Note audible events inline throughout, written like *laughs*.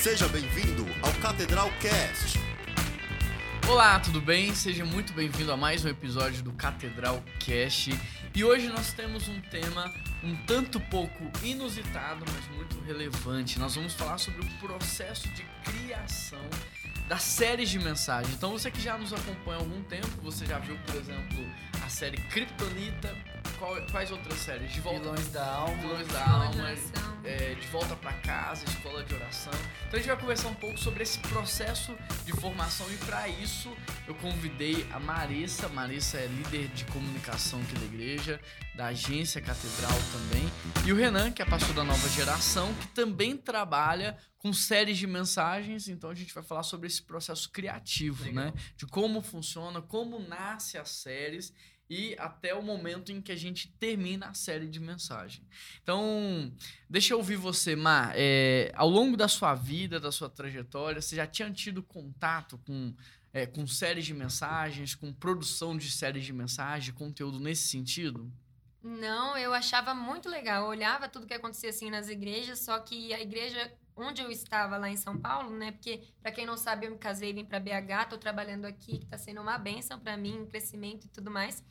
Seja bem-vindo ao Catedral Cast. Olá, tudo bem? Seja muito bem-vindo a mais um episódio do Catedral Cast. E hoje nós temos um tema um tanto pouco inusitado, mas muito relevante. Nós vamos falar sobre o processo de criação das séries de mensagem. Então você que já nos acompanha há algum tempo, você já viu, por exemplo, a série Kryptonita, quais outras séries? De volta, Vilões da Alma. Vilões da Alma. É, de volta para casa, escola de oração. Então a gente vai conversar um pouco sobre esse processo de formação e para isso eu convidei a Marissa. Marissa é líder de comunicação aqui da igreja, da agência Catedral também, e o Renan, que é pastor da nova geração, que também trabalha com séries de mensagens. Então a gente vai falar sobre esse processo criativo, Legal. né? De como funciona, como nasce as séries e até o momento em que a gente termina a série de mensagem. Então, deixa eu ouvir você, Mar. É, ao longo da sua vida, da sua trajetória, você já tinha tido contato com, é, com séries de mensagens, com produção de séries de mensagem, conteúdo nesse sentido? Não, eu achava muito legal. Eu olhava tudo que acontecia assim nas igrejas, só que a igreja onde eu estava lá em São Paulo, né? Porque para quem não sabe, eu me casei, vim para BH, tô trabalhando aqui, que tá sendo uma benção para mim, um crescimento e tudo mais.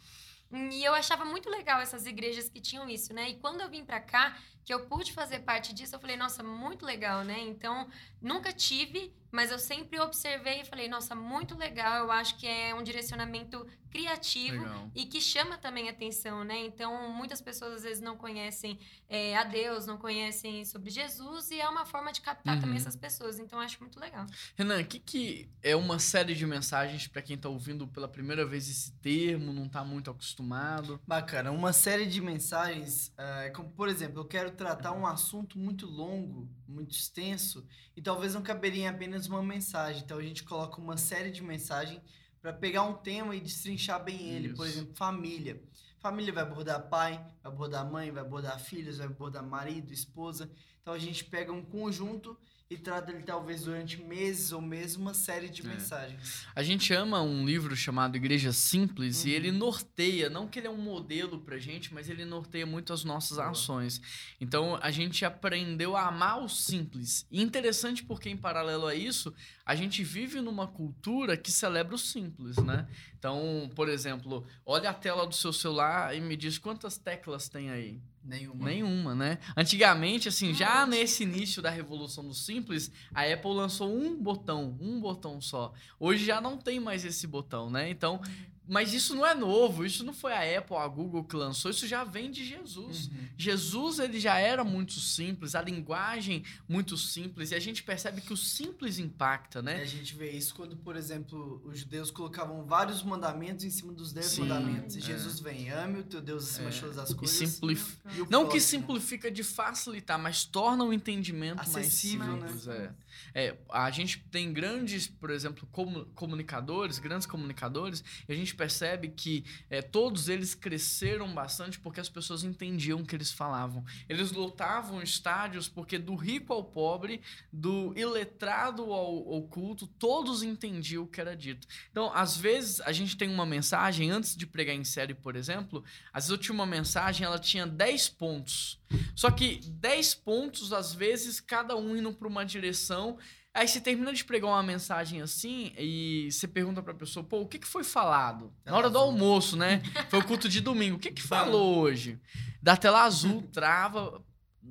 E eu achava muito legal essas igrejas que tinham isso, né? E quando eu vim para cá, que eu pude fazer parte disso, eu falei, nossa, muito legal, né? Então, nunca tive, mas eu sempre observei e falei, nossa, muito legal. Eu acho que é um direcionamento criativo legal. e que chama também atenção, né? Então, muitas pessoas às vezes não conhecem é, a Deus, não conhecem sobre Jesus e é uma forma de captar uhum. também essas pessoas. Então, eu acho muito legal. Renan, o que, que é uma série de mensagens para quem está ouvindo pela primeira vez esse termo, não está muito acostumado? Bacana. Uma série de mensagens, é, como por exemplo, eu quero tratar um assunto muito longo, muito extenso, e talvez não caberia em apenas uma mensagem. Então a gente coloca uma série de mensagens para pegar um tema e destrinchar bem ele. Isso. Por exemplo, família. Família vai abordar pai, vai abordar mãe, vai abordar filhos, vai abordar marido, esposa. Então a gente pega um conjunto e trata ele talvez durante meses ou mesmo uma série de é. mensagens. A gente ama um livro chamado Igreja Simples uhum. e ele norteia, não que ele é um modelo pra gente, mas ele norteia muito as nossas uhum. ações. Então a gente aprendeu a amar o simples. E interessante porque em paralelo a isso, a gente vive numa cultura que celebra o simples, né? Então, por exemplo, olha a tela do seu celular e me diz quantas teclas tem aí. Nenhuma. Nenhuma, né? Antigamente, assim, já nesse início da revolução do simples, a Apple lançou um botão, um botão só. Hoje já não tem mais esse botão, né? Então, mas isso não é novo, isso não foi a Apple, a Google que lançou, isso já vem de Jesus. Uhum. Jesus ele já era muito simples, a linguagem muito simples, e a gente percebe que o simples impacta, né? E a gente vê isso quando, por exemplo, os judeus colocavam vários mandamentos em cima dos dez Sim, mandamentos. E é. Jesus vem, ame o teu Deus acima é. de todas as coisas. E simplif... E não que simplifica de facilitar, mas torna o entendimento Acessível, mais simples. Né? É. é. a gente tem grandes, por exemplo, comunicadores, grandes comunicadores, e a gente percebe que é, todos eles cresceram bastante porque as pessoas entendiam o que eles falavam. Eles lotavam estádios porque do rico ao pobre, do iletrado ao oculto, todos entendiam o que era dito. Então, às vezes, a gente tem uma mensagem, antes de pregar em série, por exemplo, às vezes eu tinha uma mensagem, ela tinha 10 pontos. Só que 10 pontos, às vezes, cada um indo para uma direção Aí você termina de pregar uma mensagem assim e você pergunta pra pessoa, pô, o que, que foi falado? Na hora do almoço, né? Foi o culto de domingo. O que que falou hoje? Da tela azul, trava.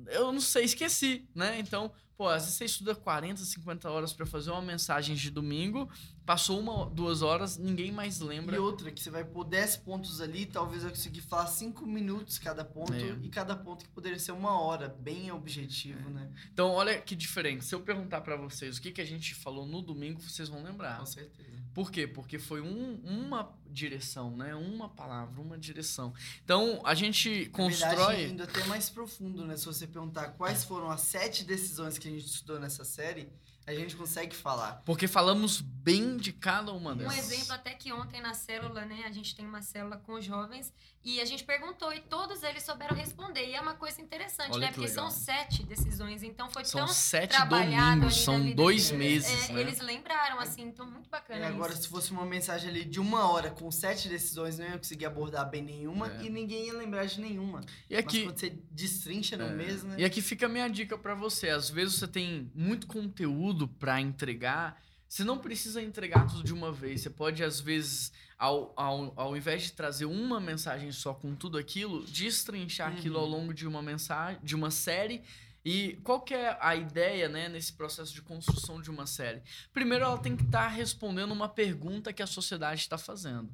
Eu não sei, esqueci, né? Então, Pô, às vezes você estuda 40, 50 horas para fazer uma mensagem de domingo, passou uma, duas horas, ninguém mais lembra. E outra, que você vai pôr 10 pontos ali, talvez eu conseguir falar 5 minutos cada ponto, é. e cada ponto que poderia ser uma hora, bem objetivo, é. né? Então, olha que diferente. Se eu perguntar para vocês o que, que a gente falou no domingo, vocês vão lembrar. Com certeza. Por quê? Porque foi um, uma direção, né? Uma palavra, uma direção. Então, a gente Na constrói... Verdade, indo até mais profundo, né? Se você perguntar quais foram as sete decisões que a gente estudou nessa série, a gente consegue falar. Porque falamos bem de cada uma delas. Um exemplo até que ontem na célula, né? A gente tem uma célula com jovens e a gente perguntou e todos eles souberam responder. E é uma coisa interessante, Olha né? Porque legal. são sete decisões. Então foi São tão sete trabalhado domingos, são dois deles. meses, É, né? Eles lembraram, assim, então muito bacana E agora, isso. se fosse uma mensagem ali de uma hora com sete decisões, não ia conseguir abordar bem nenhuma É. e ninguém ia lembrar de nenhuma. E Mas aqui, quando você destrincha no É. mês, né? E aqui fica a minha dica pra você. Às vezes você tem muito conteúdo pra entregar. Você não precisa entregar tudo de uma vez. Você pode, às vezes, ao, ao, ao invés de trazer uma mensagem só com tudo aquilo, destrinchar aquilo Uhum. ao longo de uma mensagem, de uma série. E qual que é a ideia, né, nesse processo de construção de uma série? Primeiro, ela tem que estar respondendo uma pergunta que a sociedade está fazendo.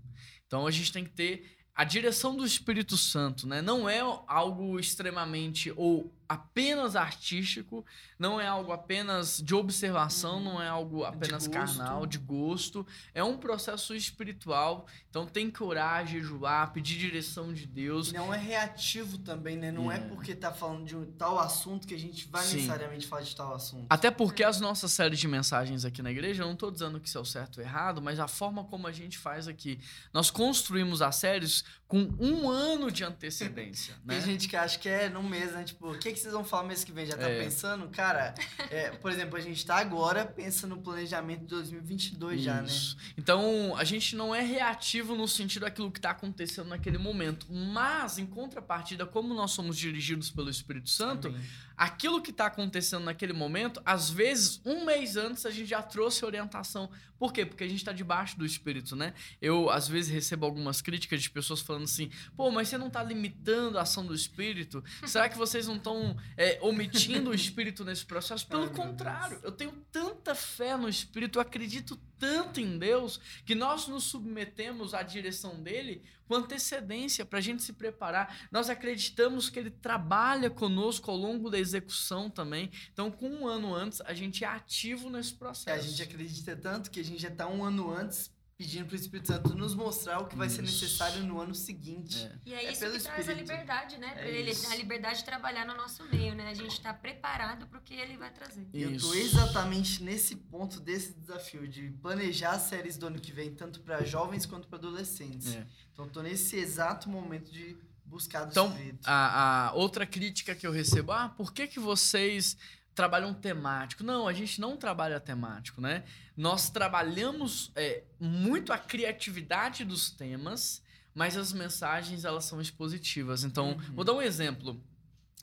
Então, a gente tem que ter a direção do Espírito Santo, né? Não é algo extremamente ou apenas artístico, não é algo apenas de observação, Uhum. não é algo apenas gosto. carnal, de gosto. É um processo espiritual. Então tem que orar, jejuar, pedir direção de Deus. Não é reativo também, né? Não é. É. porque tá falando de um tal assunto que a gente vai Sim. necessariamente falar de tal assunto. Até porque as nossas séries de mensagens aqui na igreja, eu não estou dizendo que isso é o certo ou errado, mas a forma como a gente faz aqui. Nós construímos as séries com um ano de antecedência. *laughs* né? Tem gente que acha que é no mês, né? Tipo, o que, que vocês vão falar mês que vem? Já tá É. pensando? Cara, é, por exemplo, a gente tá agora pensa no planejamento de 2022 já, né? Isso. Então, a gente não é reativo no sentido daquilo que está acontecendo naquele momento. Mas, em contrapartida, como nós somos dirigidos pelo Espírito Santo, Amém. aquilo que está acontecendo naquele momento, às vezes, um mês antes, a gente já trouxe orientação. Por quê? Porque a gente está debaixo do Espírito, né? Eu, às vezes, recebo algumas críticas de pessoas falando assim: pô, mas você não está limitando a ação do Espírito? Será que vocês não estão omitindo o Espírito nesse processo? *laughs* Pelo Ai, contrário, eu tenho tanta fé no Espírito, eu acredito tanto em Deus, que nós nos submetemos à direção dele com antecedência para a gente se preparar. Nós acreditamos que ele trabalha conosco ao longo da execução também. Então, com um ano antes, a gente é ativo nesse É, processo. a gente acredita tanto que a gente já tá um ano antes pedindo pro Espírito Santo nos mostrar o que vai ser Isso. necessário no ano seguinte. É. E é É isso pelo que traz a liberdade, né? É ele, isso. a liberdade de trabalhar no nosso meio, né? A gente tá preparado pro que ele vai trazer. E Eu tô Isso. exatamente nesse ponto desse desafio de planejar as séries do ano que vem, tanto para jovens quanto para adolescentes. É. Então tô nesse exato momento de buscar do Então, Espírito. A, a outra crítica que eu recebo, ah, por que, que vocês trabalham temático? Não, a gente não trabalha temático, né? Nós trabalhamos é, muito a criatividade dos temas, mas as mensagens elas são expositivas. Então, Uhum. vou dar um exemplo.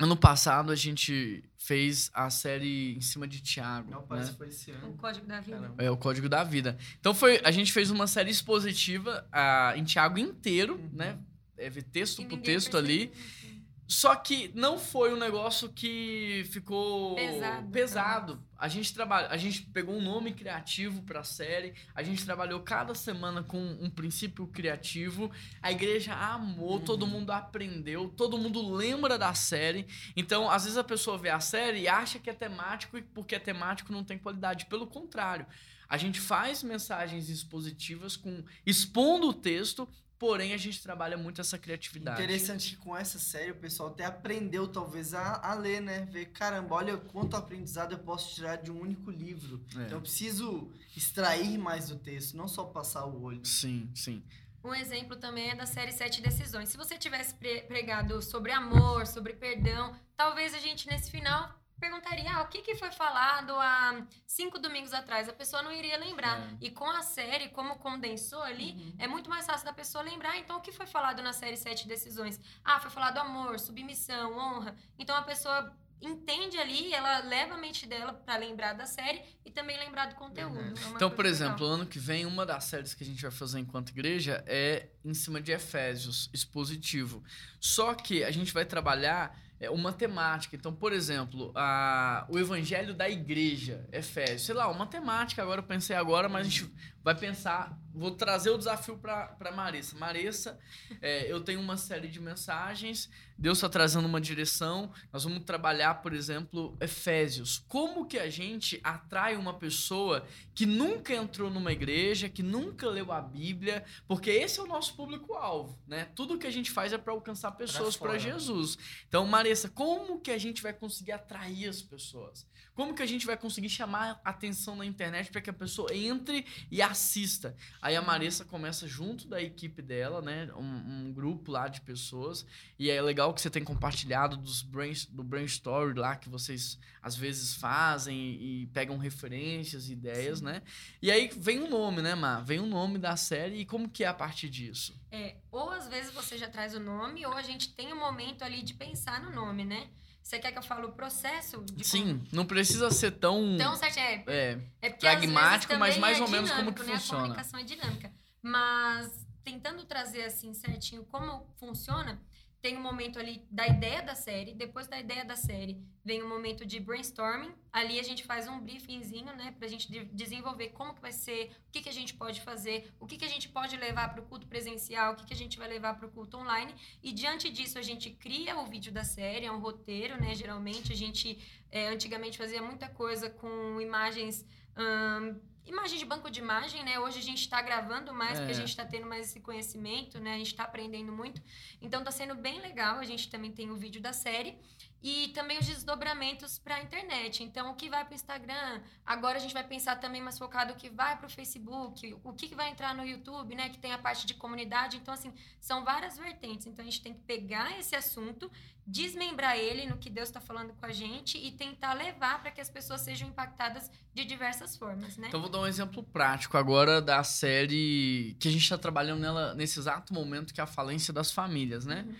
Ano passado a gente fez a série em cima de Tiago. Não, né? parece que foi esse O ano. código da vida. Caramba. É o código da vida. Então foi, a gente fez uma série expositiva ah, em Tiago inteiro, Uhum. né? Teve texto Que por texto ali. Só que não foi um negócio que ficou Pesado, pesado. A gente trabalha, a gente pegou um nome criativo para a série. A gente trabalhou cada semana com um princípio criativo. A igreja amou, Uhum. todo mundo aprendeu, todo mundo lembra da série. Então, às vezes a pessoa vê a série e acha que é temático e porque é temático não tem qualidade. Pelo contrário, a gente faz mensagens expositivas com expondo o texto, porém a gente trabalha muito essa criatividade. Interessante que com essa série o pessoal até aprendeu talvez a, a ler, né? Ver, caramba, olha quanto aprendizado eu posso tirar de um único livro. É. Então eu preciso extrair mais do texto, não só passar o olho. Sim, sim. Um exemplo também é da série Sete Decisões. Se você tivesse pre- pregado sobre amor, sobre perdão, talvez a gente nesse final perguntaria ah, o que, que foi falado há cinco domingos atrás. A pessoa não iria lembrar. É. E com a série, como condensou ali, é muito mais fácil da pessoa lembrar. Então, o que foi falado na série Sete Decisões? Ah, foi falado amor, submissão, honra. Então, a pessoa entende ali, ela leva a mente dela pra lembrar da série e também lembrar do conteúdo. Verdade. É Então, por legal. exemplo, ano que vem, uma das séries que a gente vai fazer enquanto igreja é em cima de Efésios, expositivo. Só que a gente vai trabalhar é, uma temática. Então, por exemplo, a, o evangelho da igreja, Efésios. Sei lá, uma temática, agora eu pensei agora, mas a gente vai pensar. Vou trazer o desafio para Marissa. Marissa, é, eu tenho uma série de mensagens, Deus está trazendo uma direção. Nós vamos trabalhar, por exemplo, Efésios. Como que a gente atrai uma pessoa que nunca entrou numa igreja, que nunca leu a Bíblia, porque esse é o nosso público-alvo, né? Tudo que a gente faz é para alcançar pessoas para. Jesus. Então, Marissa, como que a gente vai conseguir atrair as pessoas? Como que a gente vai conseguir chamar atenção na internet para que a pessoa entre e assista? Aí a Marissa começa junto da equipe dela, né? Um, um grupo lá de pessoas. E é legal que você tem compartilhado dos brain, do brainstorm lá que vocês às vezes fazem e, e pegam referências, ideias, Sim. né? E aí vem um nome, né, Mar? Vem o nome da série e como que é a partir disso? É, ou às vezes você já traz o nome, ou a gente tem um momento ali de pensar no nome, né? Você quer que eu fale o processo? Sim, não precisa ser tão. Como... Então, certo, é, é, é porque pragmático, mas mais é ou menos como que né? funciona. A comunicação é dinâmica. Mas tentando trazer assim certinho como funciona, tem um momento ali da ideia da série, depois da ideia da série vem um momento de brainstorming, ali a gente faz um briefingzinho, né, pra gente de- desenvolver como que vai ser, o que que a gente pode fazer, o que que a gente pode levar para o culto presencial, o que que a gente vai levar para o culto online, e diante disso a gente cria o vídeo da série, é um roteiro, né, geralmente. A gente é, antigamente fazia muita coisa com imagens ahn, imagem de banco de imagem, né? Hoje a gente está gravando mais, porque a É. gente está tendo mais esse conhecimento, né? A gente está aprendendo muito. Então está sendo bem legal. A gente também tem o vídeo da série e também os desdobramentos para a internet. Então, o que vai para o Instagram? Agora a gente vai pensar também mais focado o que vai para o Facebook, o que, vai entrar no YouTube, né? Que tem a parte de comunidade. Então, assim, são várias vertentes. Então, a gente tem que pegar esse assunto, desmembrar ele no que Deus está falando com a gente e tentar levar para que as pessoas sejam impactadas de diversas formas, né? Então dar um exemplo prático agora da série que a gente está trabalhando nela nesse exato momento, que é a falência das famílias, né? Uhum.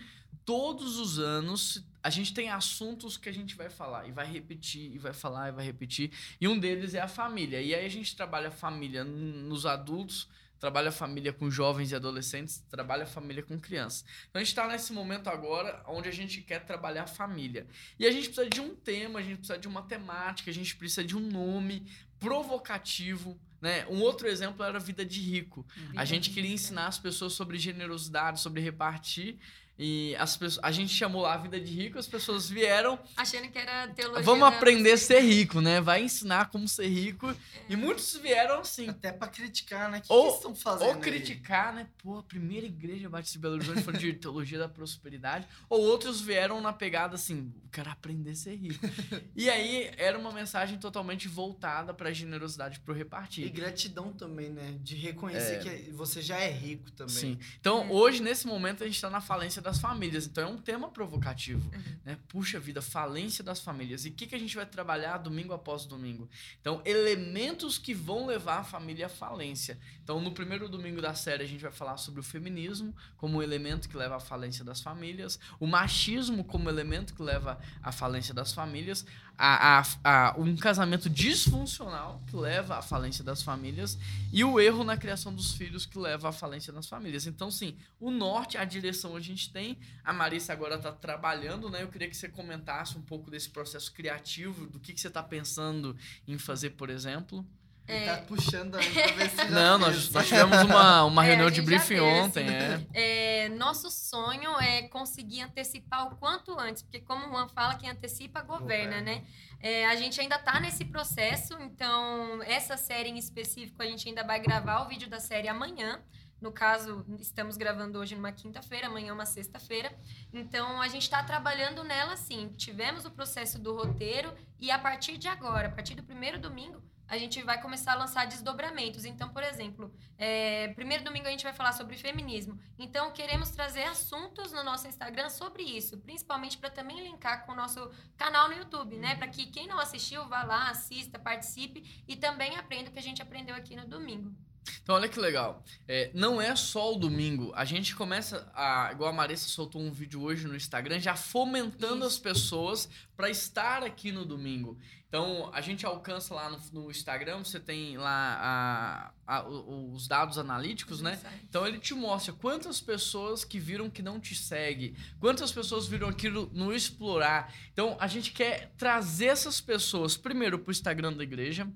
Todos os anos a gente tem assuntos que a gente vai falar e vai repetir, e vai falar e vai repetir. E um deles é a família. E aí a gente trabalha a família nos adultos, trabalha a família com jovens e adolescentes, trabalha a família com crianças. Então a gente está nesse momento agora onde a gente quer trabalhar a família. E a gente precisa de um tema, a gente precisa de uma temática, a gente precisa de um nome provocativo. Né? Um outro exemplo era a vida de rico. A gente queria ensinar as pessoas sobre generosidade, sobre repartir. E as pessoas, a gente chamou lá a vida de rico, as pessoas vieram. Achando que era teologia. Vamos aprender a ser rico, né? Vai ensinar como ser rico. E muitos vieram assim. Até pra criticar, né? O que, Ou- que eles estão fazendo? Ou aí? criticar, né? Pô, a primeira igreja Batista de Belo Horizonte foi de teologia da prosperidade. Ou outros vieram na pegada assim, quero aprender a ser rico. *laughs* e aí era uma mensagem totalmente voltada pra generosidade, pro E repartir. gratidão também, né? De reconhecer que você já é rico também. Sim. Então, hoje, nesse momento, a gente está na falência das famílias. Então, é um tema provocativo. Uhum. Né? Puxa vida, falência das famílias. E o que, que a gente vai trabalhar domingo após domingo? Então, elementos que vão levar a família à falência. Então, no primeiro domingo da série, a gente vai falar sobre o feminismo como um elemento que leva à falência das famílias, o machismo como elemento que leva à falência das famílias, a, a- a- um casamento disfuncional que leva à falência das famílias e o erro na criação dos filhos que leva à falência das famílias. Então, sim, o norte, a direção a gente tem. A Marissa agora está trabalhando, né? Eu queria que você comentasse um pouco desse processo criativo, do que, que você está pensando em fazer, por exemplo. Ele tá puxando aí pra ver se já Não, nós, nós tivemos uma, uma É, reunião a de briefing fez. ontem, é. É, nosso sonho é conseguir antecipar o quanto antes, porque como o Juan fala, quem antecipa governa, Governa. né? É, a gente ainda está nesse processo, então essa série em específico a gente ainda vai gravar o vídeo da série amanhã. No caso, estamos gravando hoje numa quinta-feira, amanhã é uma sexta-feira. Então, a gente está trabalhando nela sim. Tivemos o processo do roteiro e a partir de agora, a partir do primeiro domingo, a gente vai começar a lançar desdobramentos. Então, por exemplo, é, primeiro domingo a gente vai falar sobre feminismo. Então, queremos trazer assuntos no nosso Instagram sobre isso, principalmente para também linkar com o nosso canal no YouTube, né? Para que quem não assistiu vá lá, assista, participe e também aprenda o que a gente aprendeu aqui no domingo. Então, olha que legal. É, não é só o domingo. A gente começa, a, igual a Marissa soltou um vídeo hoje no Instagram, já fomentando as Isso. pessoas para estar aqui no domingo. Então, a gente alcança lá no, no Instagram, você tem lá a- a- os dados analíticos, né? Então ele te mostra quantas pessoas que viram que não te segue, quantas pessoas viram aquilo no explorar. Então a gente quer trazer essas pessoas primeiro para o Instagram da igreja,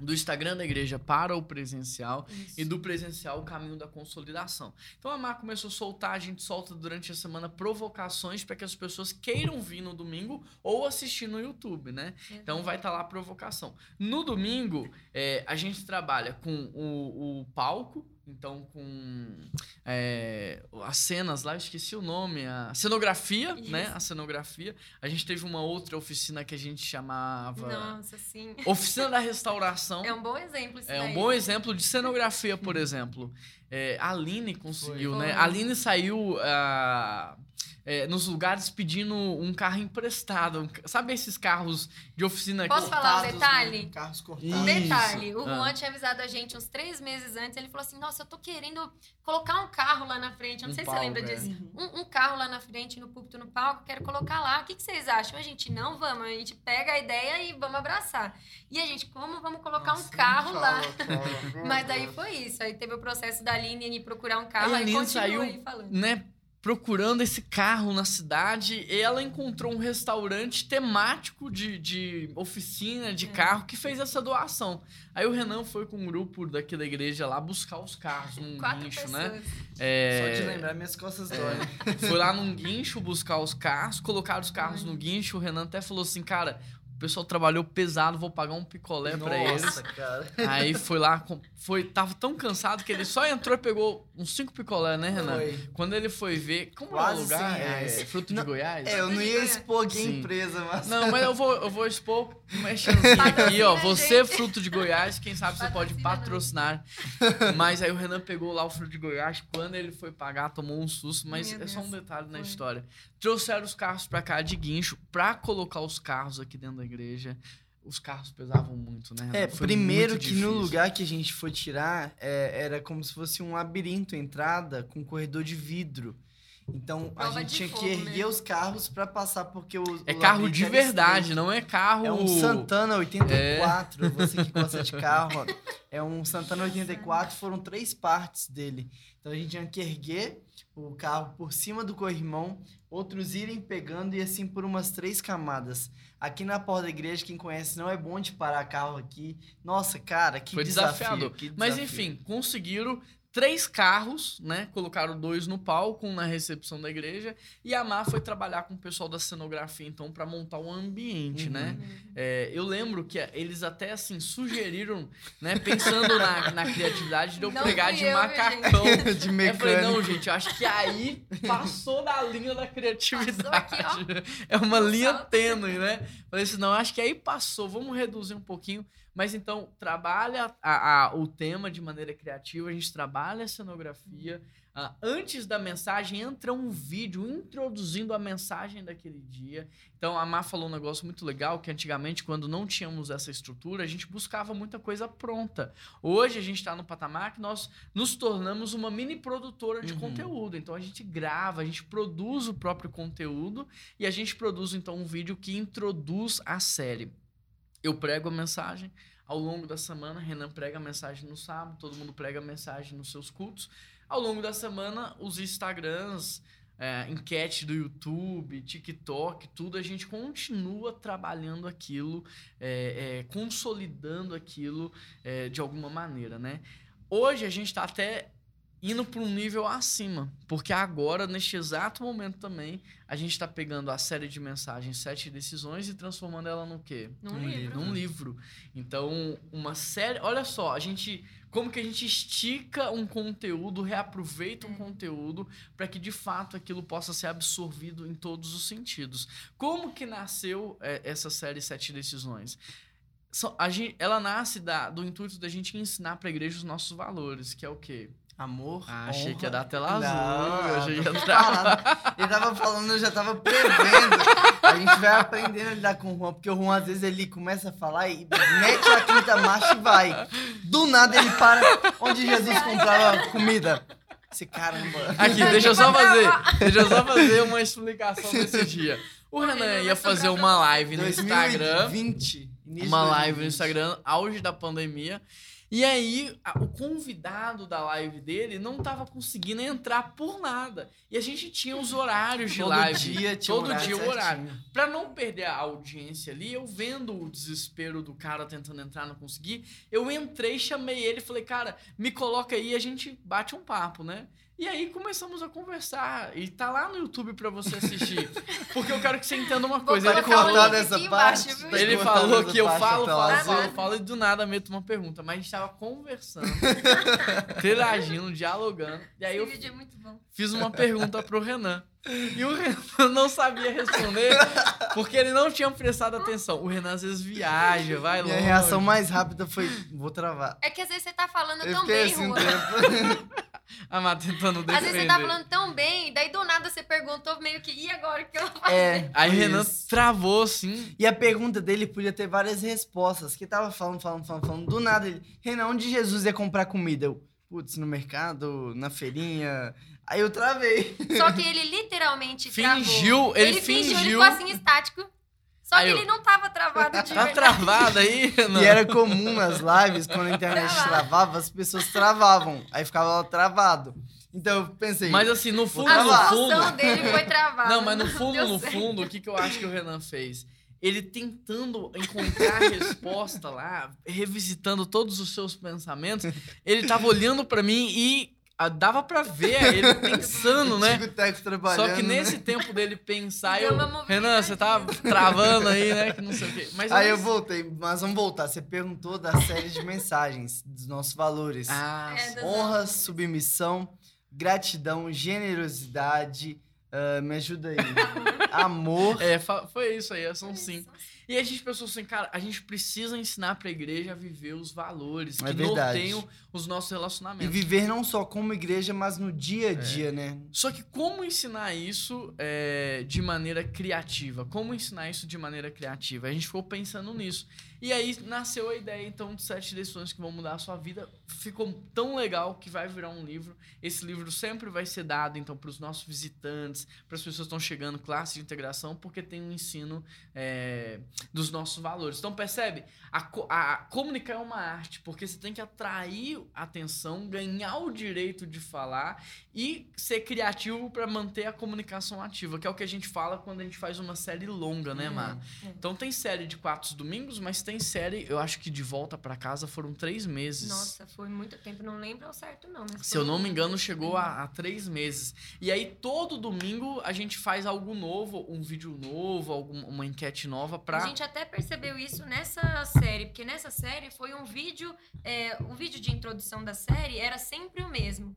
do Instagram da igreja para o presencial Isso. e do presencial o caminho da consolidação. Então a Mar começou a soltar, a gente solta durante a semana provocações para que as pessoas queiram vir no domingo ou assistir no YouTube, né? Então vai estar lá a provocação. No domingo, é, a gente trabalha com o, o palco, então com é, as cenas lá, eu esqueci o nome, a cenografia, Isso. né? A cenografia. A gente teve uma outra oficina que a gente chamava Nossa, sim. Oficina da Restauração. É um bom exemplo isso É um daí. bom exemplo de cenografia, por *laughs* exemplo. É, a Aline conseguiu, Foi. né? Foi. A Aline saiu ah, é, nos lugares pedindo um carro emprestado. Um Sabe esses carros de oficina Posso que falar um Cortados, detalhe? né? Carros cortados. Um detalhe, o Ah. Juan tinha avisado a gente uns três meses antes. Ele falou assim: Nossa, eu tô querendo colocar um carro lá na frente. Eu não Um sei se palco, você lembra é. disso. Uhum. Um, um carro lá na frente, no púlpito, no palco, eu quero colocar lá. O que, que vocês acham? A gente não vamos, a gente pega a ideia e vamos abraçar. E a gente, como vamos colocar Nossa, um carro não lá? fala. Mas daí foi isso. Aí teve o processo da Aline procurar um carro, Aí a aí, Aline continua saiu- aí falando. né, procurando esse carro na cidade, e ela encontrou um restaurante temático de, de oficina de É. carro que fez essa doação. Aí o Renan foi com um grupo daqui da igreja lá buscar os carros num Quatro guincho, pessoas. né? É, Só de lembrar, minhas costas doem. Foi lá num guincho buscar os carros, colocaram os carros no guincho. O Renan até falou assim: cara, o pessoal trabalhou pesado, vou pagar um picolé pra eles. Nossa, cara. Aí foi lá, foi, tava tão cansado que ele só entrou e pegou uns cinco picolé, né, Renan? Foi. Quando ele foi ver, como é o Quase lugar? 100 É, reais. fruto Não, de Goiás? É, eu não ia expor aqui a empresa, mas. Não, mas eu vou, eu vou expor um merchanzinho aqui, ó. Você, gente. fruto de Goiás, quem sabe você pode Patrocina, patrocinar. Mas aí o Renan pegou lá o fruto de Goiás. Quando ele foi pagar, tomou um susto. Mas Meu é só um Deus. detalhe na história. Trouxeram os carros pra cá de guincho pra colocar os carros aqui dentro da igreja. Os carros pesavam muito, né? É, Foi primeiro muito que no difícil. lugar que a gente foi tirar, é, era como se fosse um labirinto, entrada com corredor de vidro. Então a Prova gente de tinha que erguer mesmo. os carros pra passar, porque o. É o carro de verdade, não é carro. É um Santana 84, É. você que gosta de carro. ó. *laughs* É um Santana 84, foram três partes dele. Então a gente tinha que erguer o carro por cima do corrimão, outros irem pegando e assim por umas três camadas. Aqui na porta da igreja, quem conhece, não é bom de parar carro aqui. Nossa, cara, que Foi desafio. desafiador. que Mas desafio. enfim, conseguiram três carros, né? Colocaram dois no palco, um na recepção da igreja. E a Mar foi trabalhar com o pessoal da cenografia, então, para montar um ambiente, Uhum. né? É, eu lembro que eles até, assim, sugeriram, né? Pensando na, na criatividade de eu Não pregar de eu, macacão. *laughs* de Aí eu mecânico. falei, não, gente, eu acho que aí passou da linha da criatividade. Aqui, *laughs* é uma linha tênue, né? Falei assim, não, acho que aí passou, vamos reduzir um pouquinho. Mas então, trabalha a- a- o tema de maneira criativa, a gente trabalha a cenografia. Ah, antes da mensagem, entra um vídeo introduzindo a mensagem daquele dia. Então, a Má falou um negócio muito legal, que antigamente, quando não tínhamos essa estrutura, a gente buscava muita coisa pronta. Hoje, a gente está no patamar que nós nos tornamos uma mini produtora de Uhum. conteúdo. Então, a gente grava, a gente produz o próprio conteúdo e a gente produz, então, um vídeo que introduz a série. Eu prego a mensagem ao longo da semana, Renan prega a mensagem no sábado, todo mundo prega a mensagem nos seus cultos. Ao longo da semana, os Instagrams, é, enquete do YouTube, TikTok, tudo, a gente continua trabalhando aquilo, é, é, consolidando aquilo é, de alguma maneira, né? Hoje a gente está até indo para um nível acima, porque agora, neste exato momento também, a gente está pegando a série de mensagens Sete Decisões e transformando ela no quê? Num Um livro. Num livro. Então, uma série. Olha só, a gente. Como que a gente estica um conteúdo, reaproveita um conteúdo para que de fato aquilo possa ser absorvido em todos os sentidos. Como que nasceu é, essa série Sete Decisões? Só- a gente- ela nasce da- do intuito da gente ensinar para a igreja os nossos valores, que é o quê? Amor. Ah, achei honra. que ia dar tela azul. Não, eu achei que ia dar- falando. Ele tava falando, eu já tava prevendo. A gente vai aprendendo a lidar com o Juan, porque o Juan, às vezes, ele começa a falar e mete a quinta marcha e vai. Do nada ele para onde Jesus comprava comida. Esse caramba. Aqui, deixa eu só fazer. Deixa eu só fazer uma explicação desse dia. O Renan ia fazer uma live no Instagram. 2020. início Uma live no 2020. Instagram, auge da pandemia. E aí, o convidado da live dele não tava conseguindo entrar por nada. E a gente tinha os horários de Todo live. dia tinha todo horário dia o horário. Pra não perder a audiência ali, eu vendo o desespero do cara tentando entrar, não conseguir, eu entrei, chamei ele e falei, cara, me coloca aí e a gente bate um papo, né? E aí começamos a conversar. E tá lá no YouTube pra você assistir. *laughs* Porque eu quero que você entenda uma coisa. Ele falou, aqui parte, embaixo, ele falou que eu falo, falo, lá. falo, eu falo e do nada meto uma pergunta. Mas a gente tava conversando, *laughs* interagindo, dialogando. E aí Esse eu vídeo é muito bom. fiz uma pergunta pro Renan. E o Renan não sabia responder porque ele não tinha prestado atenção. O Renan às vezes viaja, vai Minha longe. reação mais rápida foi, vou travar. É que às vezes você tá falando Eu tão bem, assim um *laughs* *laughs* Ah, mas tentando defender. Às vezes você tá falando tão bem, daí do nada você perguntou meio que, e agora o que eu faço? É, Aí o Renan isso. travou assim. E a pergunta dele podia ter várias respostas. Que tava falando, falando, falando, falando. Do nada ele, Renan, onde Jesus ia comprar comida? Eu, putz, no mercado, na feirinha. Aí eu travei. Só que *laughs* ele literalmente Fingiu, travou. ele fingiu, ele fingiu. ficou assim estático. Só Aí que eu- ele não tava travado de Tá verdade. travado aí, Renan? E era comum nas lives, quando a internet Travar. travava, as pessoas travavam. Aí ficava lá travado. Então eu pensei. Mas assim, no fundo, A no fundo. função dele foi travada. Não, mas no fundo, no certo. fundo, o que, que eu acho que o Renan fez? Ele tentando encontrar a resposta lá, revisitando todos os seus pensamentos, ele tava olhando pra mim e ah, dava pra ver ele *laughs* pensando, né? Trabalhando. Só que né? nesse tempo dele pensar, eu. Renan, você tá travando aí, né? Que não sei o quê. Mas Aí eu mas- voltei, mas vamos voltar. Você perguntou da série de mensagens, dos nossos valores. Ah, É, Honra, submissão, gratidão, generosidade. ah, me ajuda aí. *laughs* Amor. é, foi isso aí, são É cinco. E a gente pensou assim, cara, a gente precisa ensinar pra igreja a viver os valores É que verdade. norteiam os nossos E relacionamentos. viver não só como igreja, mas no dia a É. dia, né? Só que como ensinar isso é, de maneira criativa? Como ensinar isso de maneira criativa? A gente ficou pensando nisso. E aí nasceu a ideia, então, de sete lições que vão mudar a sua vida. Ficou tão legal que vai virar um livro. Esse livro sempre vai ser dado, então, para os nossos visitantes, para as pessoas que estão chegando, classe de integração, porque tem um ensino é, dos nossos valores. Então, percebe? A, co- a- comunicar é uma arte, porque você tem que atrair a atenção, ganhar o direito de falar e ser criativo para manter a comunicação ativa, que é o que a gente fala quando a gente faz uma série longa, né, Mar? É. Então tem série de quatro domingos, mas tem série, eu acho que de volta para casa foram três meses. Nossa, foi muito tempo. Não lembro ao certo, não. Se eu não me engano, chegou a, a três meses. E aí, todo domingo, a gente faz algo novo, um vídeo novo, algum, uma enquete nova pra. A gente até percebeu isso nessa série, porque nessa série foi um vídeo, é, o vídeo de introdução da série era sempre o mesmo.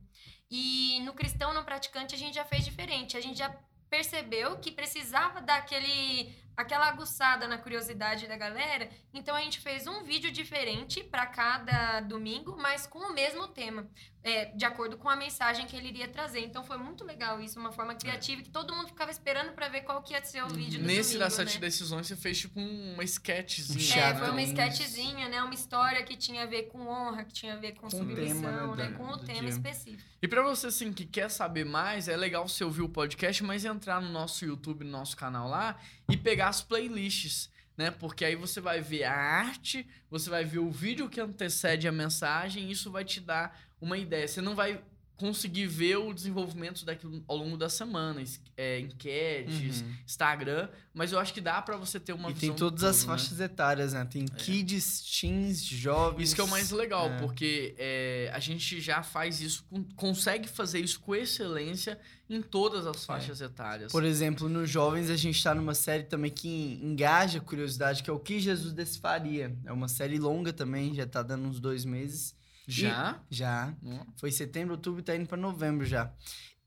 E no cristão não praticante a gente já fez diferente. A gente já percebeu que precisava daquele aquela aguçada na curiosidade da galera. Então a gente fez um vídeo diferente para cada domingo, mas com o mesmo tema, é, de acordo com a mensagem que ele iria trazer. Então foi muito legal isso, uma forma criativa que todo mundo ficava esperando para ver qual que ia ser o vídeo do Nesse domingo, das sete né? decisões, você fez tipo um- uma sketchzinha. Um É, foi uma Isso. sketchzinha, né? Uma história que tinha a ver com honra, que tinha a ver com, Com submissão, tema, né, né? Com o do tema dia. específico. E pra você, assim, que quer saber mais, é legal você ouvir o podcast, mas entrar no nosso YouTube, no nosso canal lá, e pegar as playlists, né? Porque aí você vai ver a arte, você vai ver o vídeo que antecede a mensagem, e isso vai te dar uma ideia. Você não vai conseguir ver o desenvolvimento daquilo ao longo da semana, é, enquetes, Uhum. Instagram, mas eu acho que dá pra você ter uma E visão tem do todas as todo, né? faixas etárias, né? Tem kids, teens, jovens. Isso que é o mais legal, É. porque é, a gente já faz isso, consegue fazer isso com excelência em todas as faixas etárias. Por exemplo, nos jovens a gente tá numa série também que engaja a curiosidade, que é o que Jesus desfaria. É uma série longa também, já tá dando uns dois meses. Já? Já. Ó. Foi setembro, outubro, tá indo pra novembro já.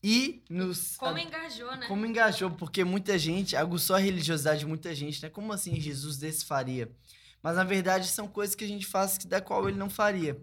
E nos. Como engajou, né? Como engajou, porque muita gente, aguçou a religiosidade de muita gente, né? Como assim Jesus desfaria? Mas na verdade são coisas que a gente faz que da qual ele não faria.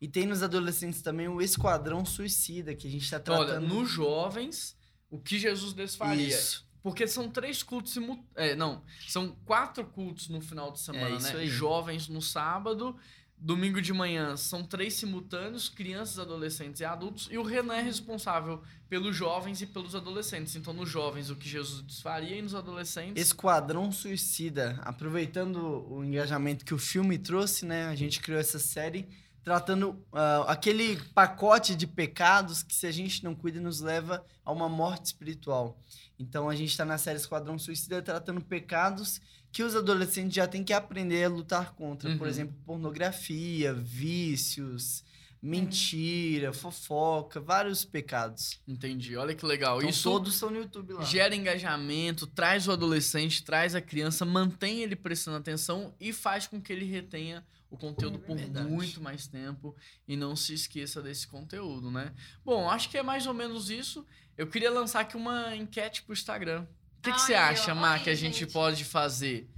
E tem nos adolescentes também o Esquadrão Suicida, que a gente tá Olha, tratando. nos jovens, o que Jesus desfaria? Isso. Porque são três cultos simultâneos. É, não, são quatro cultos no final de semana, É isso né? aí. Jovens no sábado, domingo de manhã são três simultâneos, crianças, adolescentes e adultos, e o Renan é responsável pelos jovens e pelos adolescentes. Então, nos jovens, o que Jesus desfaria, e nos adolescentes. Esquadrão Suicida. Aproveitando o engajamento que o filme trouxe, né? A gente criou essa série tratando ah, aquele pacote de pecados que, se a gente não cuida, nos leva a uma morte espiritual. Então, a gente está na série Esquadrão Suicida tratando pecados que os adolescentes já têm que aprender a lutar contra. Por Uhum. exemplo, pornografia, vícios, mentira, fofoca, vários pecados. Entendi. Olha que legal. Então, Isso todos estão no YouTube lá. gera engajamento, traz o adolescente, traz a criança, mantém ele prestando atenção e faz com que ele retenha o conteúdo por Verdade. muito mais tempo e não se esqueça desse conteúdo, né? Bom, acho que é mais ou menos isso. Eu queria lançar aqui uma enquete pro Instagram. O que, que você acha, Mar, ai, que a gente, gente. pode fazer?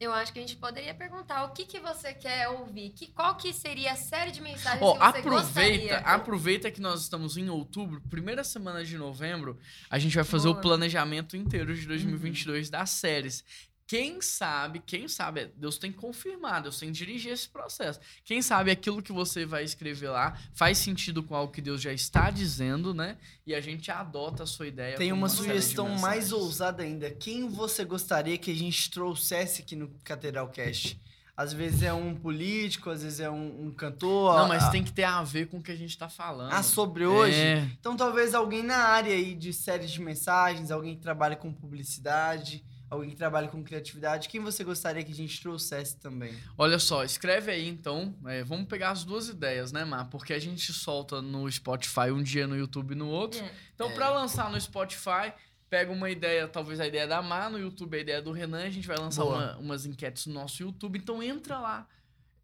Eu acho que a gente poderia perguntar o que, que você quer ouvir. Que, qual que seria a série de mensagens Ó, que você aproveita, gostaria? aproveita que nós estamos em outubro, primeira semana de novembro, a gente vai fazer o Boa. planejamento inteiro de 2022 das séries. Quem sabe, quem sabe, é, Deus tem que confirmar, Deus tem que dirigir esse processo. Quem sabe aquilo que você vai escrever lá faz sentido com algo que Deus já está dizendo, né? E a gente adota a sua ideia. Tem uma de sugestão mais ousada ainda. Quem você gostaria que a gente trouxesse aqui no Catedral Cast? Às vezes é um político, às vezes é um, um cantor. Não, mas a- tem que ter a ver com o que a gente tá falando. Ah, sobre hoje? É. Então talvez alguém na área aí de séries de mensagens, alguém que trabalha com publicidade, alguém que trabalha com criatividade. Quem você gostaria que a gente trouxesse também? Olha só, escreve aí então. É, vamos pegar as duas ideias, né, Mar? Porque a gente solta no Spotify um dia, no YouTube no outro. É. Então, pra lançar no Spotify, pega uma ideia, talvez a ideia da Mar, no YouTube a ideia do Renan, a gente vai lançar uma- umas enquetes no nosso YouTube. Então entra lá.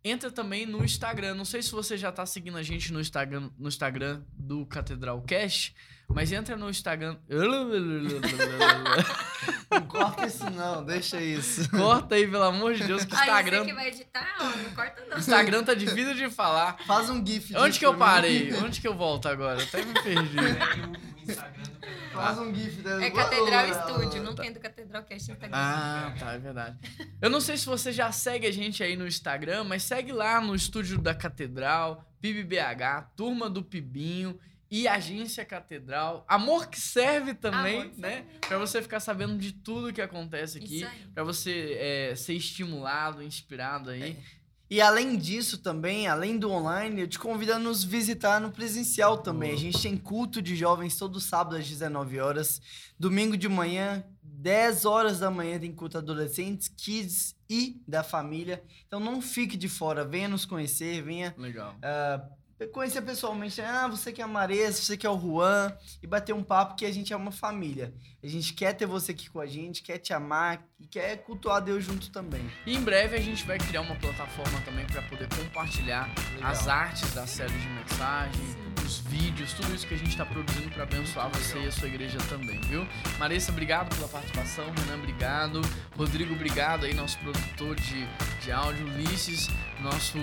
Entra também no Instagram. Não sei se você já tá seguindo a gente no Instagram, no Instagram do Catedral Cash, mas entra no Instagram. *laughs* Não corta isso não, deixa isso. *laughs* Corta aí, pelo amor de Deus, que o Aí Instagram. você que vai editar, ó, não corta não. O Instagram tá difícil de falar. Faz um gif Onde que eu parei? Onde que eu volto agora? Até me perdi. Faz um gif. Da... É Catedral Estúdio, não tem do Catedral Cast Instagram. Ah, tá, é verdade. Eu não sei se você já segue a gente aí no Instagram, mas segue lá no estúdio da Catedral, PibBH, Turma do Pibinho e Agência Catedral. Amor que serve também, Amor né? Pra você ficar sabendo de tudo que acontece aqui. Isso aí. Pra você é, ser estimulado, inspirado aí. E além disso também, além do online, eu te convido a nos visitar no presencial também. A gente tem culto de jovens todo sábado às 19 horas. Domingo de manhã, 10 horas da manhã tem culto adolescentes, kids e da família. Então não fique de fora, venha nos conhecer, venha Legal. Conhecer pessoalmente. Ah, você que é a Maresa, você que é o Juan. E bater um papo que a gente é uma família. A gente quer ter você aqui com a gente, quer te amar e quer cultuar Deus junto também. E em breve a gente vai criar uma plataforma também para poder compartilhar Legal. as artes da série de mensagem, os vídeos, tudo isso que a gente está produzindo para abençoar você e a sua igreja também, viu? Marissa, obrigado pela participação. Renan, obrigado. Rodrigo, obrigado aí, nosso produtor de, de áudio. Ulisses, nosso.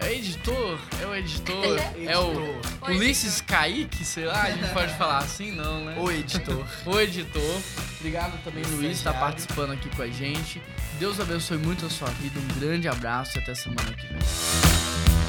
É editor? É o editor? É o Editor. Ulisses Kaique, sei lá, a gente pode falar assim, não, né? O editor. *laughs* O editor. Obrigado também, Luiz, por estar Estagiário. participando aqui com a gente. Deus abençoe muito a sua vida. Um grande abraço e até semana que vem.